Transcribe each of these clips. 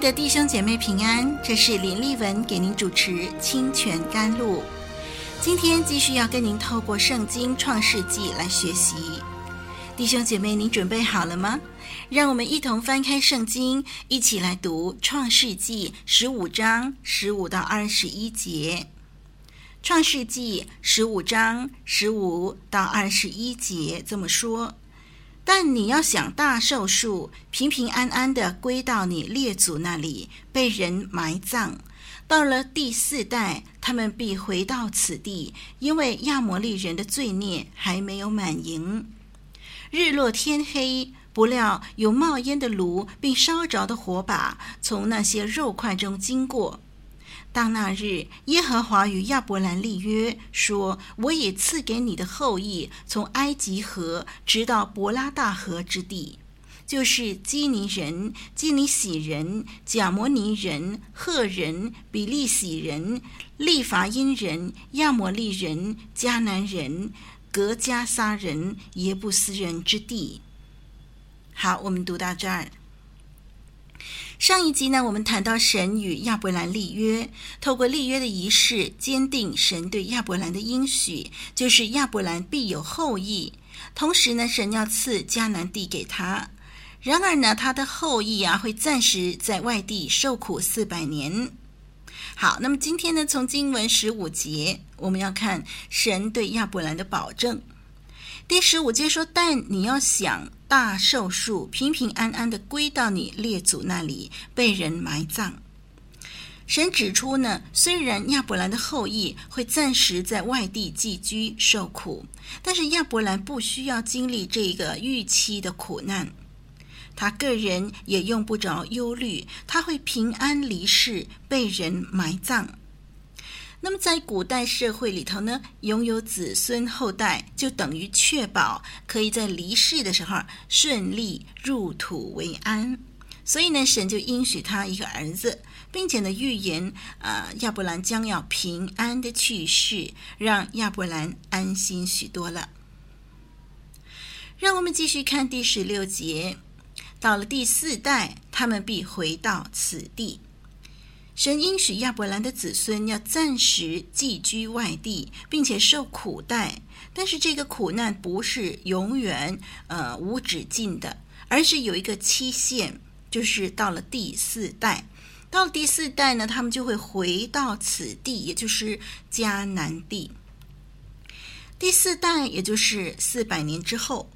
的弟兄姐妹平安，这是林立文给您主持《清泉甘露》。今天继续要跟您透过圣经创世纪来学习，弟兄姐妹，您准备好了吗？让我们一同翻开圣经，一起来读创世纪十五章十五到二十一节。创世纪十五章十五到二十一节这么说。但你要想大寿数，平平安安地归到你列祖那里，被人埋葬。到了第四代，他们必回到此地，因为亚摩利人的罪孽还没有满盈。日落天黑，不料有冒烟的炉，并烧着的火把从那些肉块中经过。当那日，耶和华与亚伯兰立约，说：“我也赐给你的后裔，从埃及河直到伯拉大河之地，就是基尼人、基尼洗人、贾摩尼人、赫人、比利洗人、利乏音人、亚摩利人、迦南人、革迦撒人、耶布斯人之地。”好，我们读到这儿。上一集呢，我们谈到神与亚伯兰立约，透过立约的仪式，坚定神对亚伯兰的应许，就是亚伯兰必有后裔。同时呢，神要赐迦南地给他。然而呢，他的后裔啊，会暂时在外地受苦四百年。好，那么今天呢，从经文十五节，我们要看神对亚伯兰的保证。第十五节说：“但你要想大寿数，平平安安地归到你列祖那里，被人埋葬。”神指出呢，虽然亚伯兰的后裔会暂时在外地寄居受苦，但是亚伯兰不需要经历这个预期的苦难，他个人也用不着忧虑，他会平安离世，被人埋葬。那么，在古代社会里头呢，拥有子孙后代，就等于确保可以在离世的时候顺利入土为安。所以呢，神就应许他一个儿子，并且呢，预言啊，亚伯兰将要平安的去世，让亚伯兰安心许多了。让我们继续看第十六节，到了第四代，他们必回到此地。神应许亚伯兰的子孙要暂时寄居外地，并且受苦待，但是这个苦难不是永远呃无止境的，而是有一个期限，就是到了第四代。到了第四代呢，他们就会回到此地，也就是迦南地。第四代也就是四百年之后，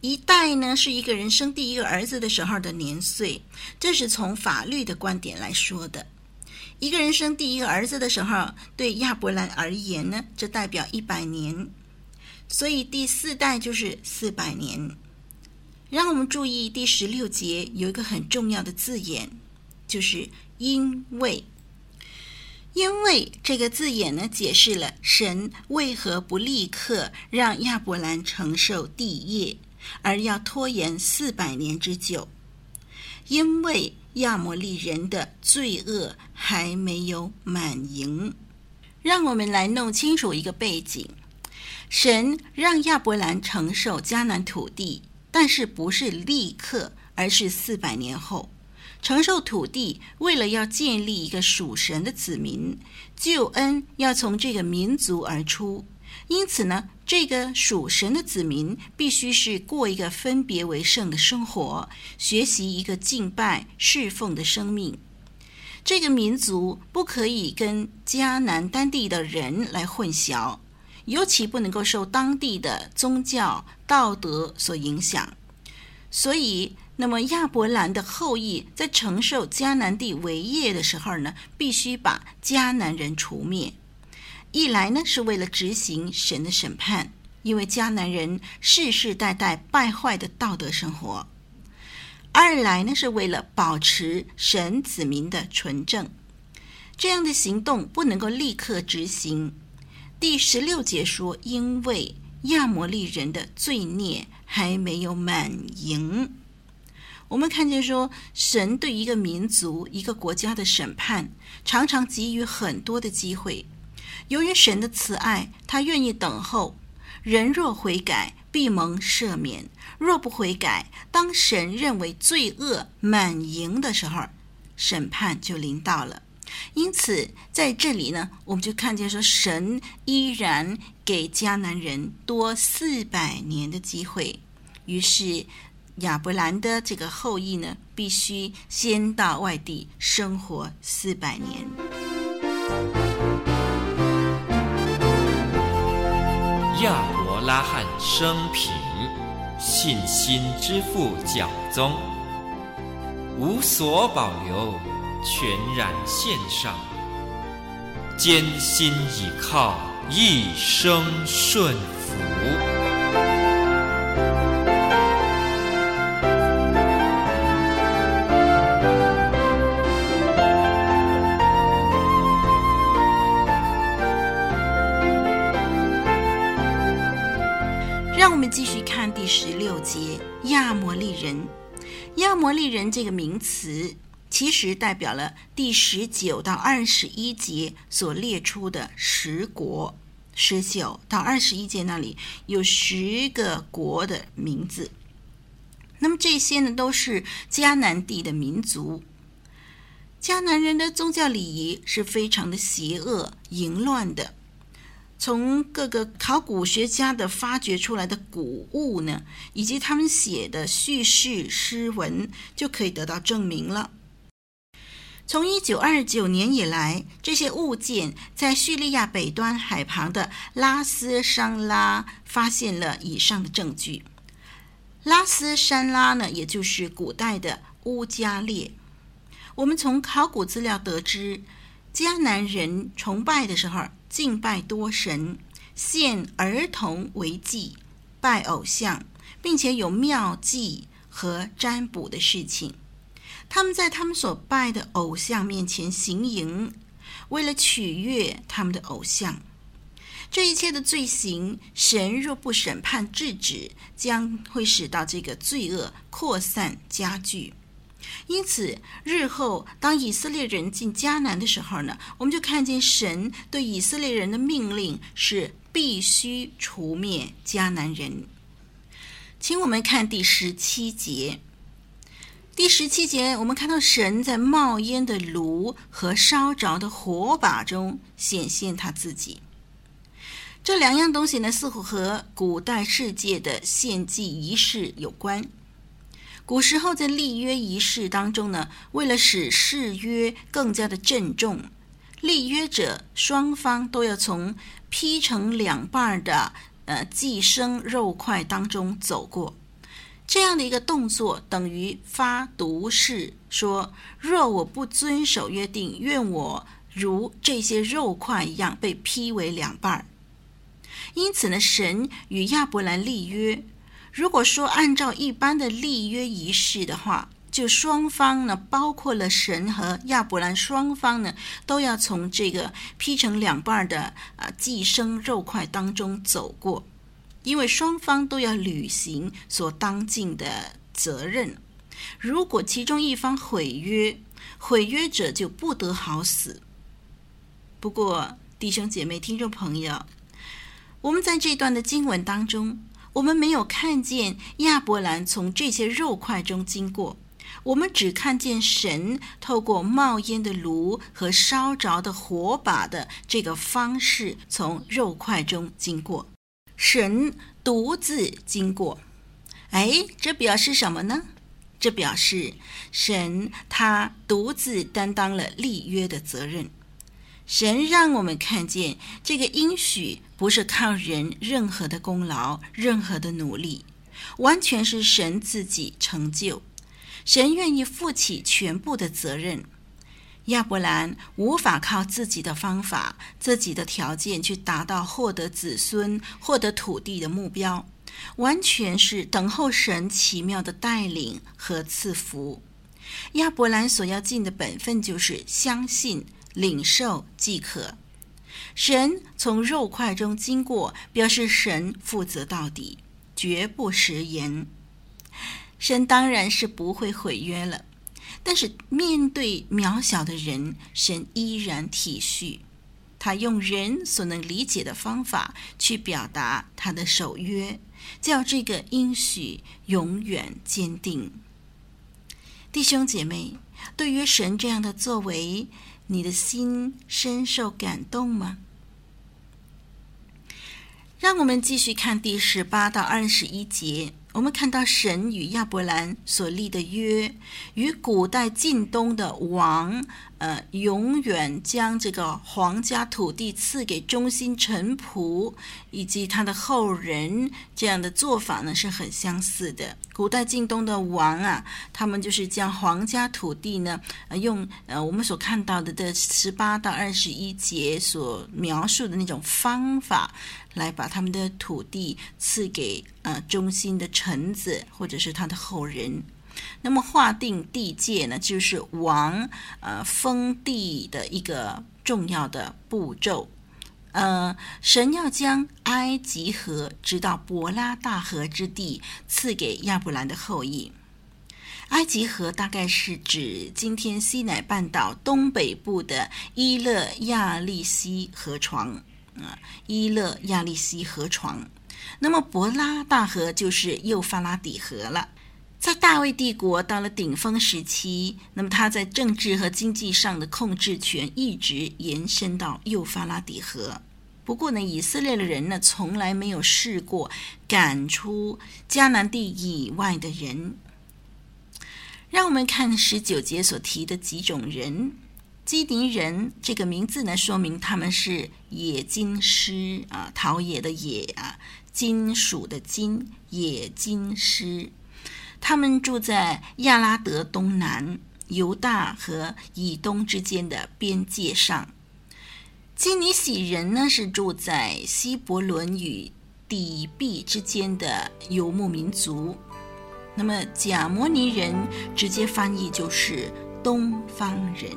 一代呢是一个人生第一个儿子的时候的年岁，这是从法律的观点来说的。一个人生第一个儿子的时候，对亚伯兰而言呢，这代表一百年，所以第四代就是四百年。让我们注意第十六节有一个很重要的字眼，就是“因为”。因为这个字眼呢，解释了神为何不立刻让亚伯兰承受地业，而要拖延四百年之久。因为亚摩利人的罪恶还没有满盈，让我们来弄清楚一个背景：神让亚伯兰承受迦南土地，但是不是立刻，而是四百年后承受土地。为了要建立一个属神的子民，救恩要从这个民族而出。因此呢，这个属神的子民必须是过一个分别为圣的生活，学习一个敬拜侍奉的生命。这个民族不可以跟迦南当地的人来混淆，尤其不能够受当地的宗教道德所影响。所以，那么亚伯兰的后裔在承受迦南地为业的时候呢，必须把迦南人除灭。一来呢，是为了执行神的审判，因为迦南人世世代代败坏的道德生活；二来呢是为了保持神子民的纯正。这样的行动不能够立刻执行。第十六节说，因为亚摩利人的罪孽还没有满盈。我们看见说，神对一个民族、一个国家的审判，常常给予很多的机会。由于神的慈爱，他愿意等候。人若悔改，必蒙赦免；若不悔改，当神认为罪恶满盈的时候，审判就临到了。因此，在这里呢，我们就看见说，神依然给迦南人多四百年的机会。于是，亚伯兰的这个后裔呢，必须先到外地生活四百年。亚伯拉罕生平，信心之父教宗，无所保留，全然献上，艰辛倚靠，一生顺服。第十六节，亚摩利人。亚摩利人这个名词，其实代表了第十九到二十一节所列出的十国。十九到二十一节那里有十个国的名字。那么这些呢，都是迦南地的民族。迦南人的宗教礼仪是非常的邪恶、淫乱的。从各个考古学家的发掘出来的古物呢，以及他们写的叙事诗文，就可以得到证明了。从一九二九年以来，这些物件在叙利亚北端海旁的拉斯山拉发现了以上的证据。拉斯山拉呢，也就是古代的乌加列。我们从考古资料得知，迦南人崇拜的时候，敬拜多神，献儿童为祭，拜偶像，并且有庙祭和占卜的事情。他们在他们所拜的偶像面前行淫，为了取悦他们的偶像。这一切的罪行，神若不审判制止，将会使到这个罪恶扩散加剧。因此，日后当以色列人进迦南的时候呢，我们就看见神对以色列人的命令是必须除灭迦南人。请我们看第十七节。第十七节，我们看到神在冒烟的炉和烧着的火把中显现他自己。这两样东西呢，似乎和古代世界的献祭仪式有关。古时候在立约仪式当中呢，为了使誓约更加的郑重，立约者双方都要从劈成两半的呃寄生肉块当中走过。这样的一个动作等于发毒誓，说若我不遵守约定，愿我如这些肉块一样被劈为两半。因此呢，神与亚伯兰立约。如果说按照一般的立约仪式的话，就双方呢，包括了神和亚伯兰双方呢，都要从这个劈成两半的啊寄生肉块当中走过，因为双方都要履行所当尽的责任。如果其中一方毁约，毁约者就不得好死。不过，弟兄姐妹、听众朋友，我们在这段的经文当中。我们没有看见亚伯兰从这些肉块中经过，我们只看见神透过冒烟的炉和烧着的火把的这个方式从肉块中经过，神独自经过。哎，这表示什么呢？这表示神他独自担当了立约的责任。神让我们看见这个应许不是靠人任何的功劳、任何的努力，完全是神自己成就。神愿意负起全部的责任。亚伯兰无法靠自己的方法、自己的条件去达到获得子孙、获得土地的目标，完全是等候神奇妙的带领和赐福。亚伯兰所要尽的本分就是相信、领受即可。神从肉块中经过，表示神负责到底，绝不食言。神当然是不会毁约了，但是面对渺小的人，神依然体恤。他用人所能理解的方法去表达他的守约，叫这个应许永远坚定。弟兄姐妹，对于神这样的作为，你的心深受感动吗？让我们继续看第十八到二十一节。我们看到神与亚伯兰所立的约，与古代近东的王，呃，永远将这个皇家土地赐给忠心臣仆以及他的后人这样的做法呢，是很相似的。古代近东的王啊，他们就是将皇家土地呢，呃，用呃我们所看到的的十八到二十一节所描述的那种方法。来把他们的土地赐给呃忠心的臣子或者是他的后人。那么划定地界呢，就是王呃封地的一个重要的步骤。呃，神要将埃及河直到伯拉大河之地赐给亚伯兰的后裔。埃及河大概是指今天西乃半岛东北部的伊勒亚利西河床。啊，伊勒亚利西河床，那么伯拉大河就是幼发拉底河了。在大卫帝国到了顶峰时期，那么他在政治和经济上的控制权一直延伸到幼发拉底河。不过呢，以色列的人呢，从来没有试过赶出迦南地以外的人。让我们看十九节所提的几种人。基尼人这个名字呢，说明他们是冶金师啊，陶冶的冶啊，金属的金，冶金师。他们住在亚拉德东南，犹大和以东之间的边界上。基尼喜人呢，是住在希伯伦与底壁之间的游牧民族。那么贾摩尼人直接翻译就是东方人。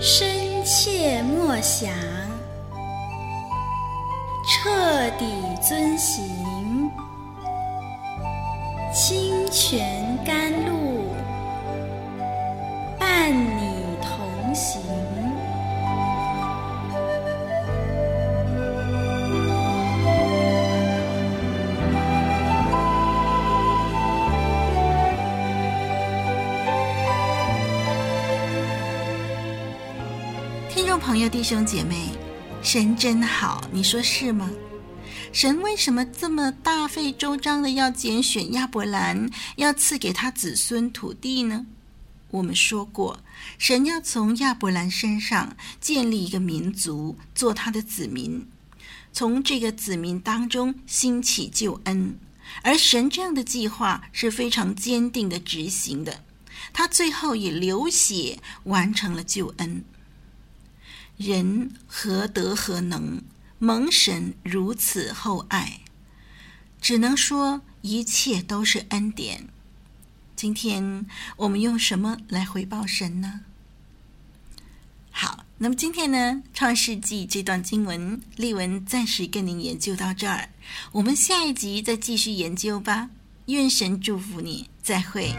深切默想，彻底遵行，清泉甘露，伴你同行。听众朋友、弟兄、姐妹，神真好，你说是吗？神为什么这么大费周章的要拣选亚伯兰，要赐给他子孙土地呢？我们说过，神要从亚伯兰身上建立一个民族，做他的子民，从这个子民当中兴起救恩。而神这样的计划是非常坚定的执行的，他最后以流血完成了救恩。人何德何能蒙神如此厚爱？只能说一切都是恩典。今天我们用什么来回报神呢？好，那么今天呢，《创世纪》这段经文，丽文暂时跟您研究到这儿。我们下一集再继续研究吧。愿神祝福你，再会。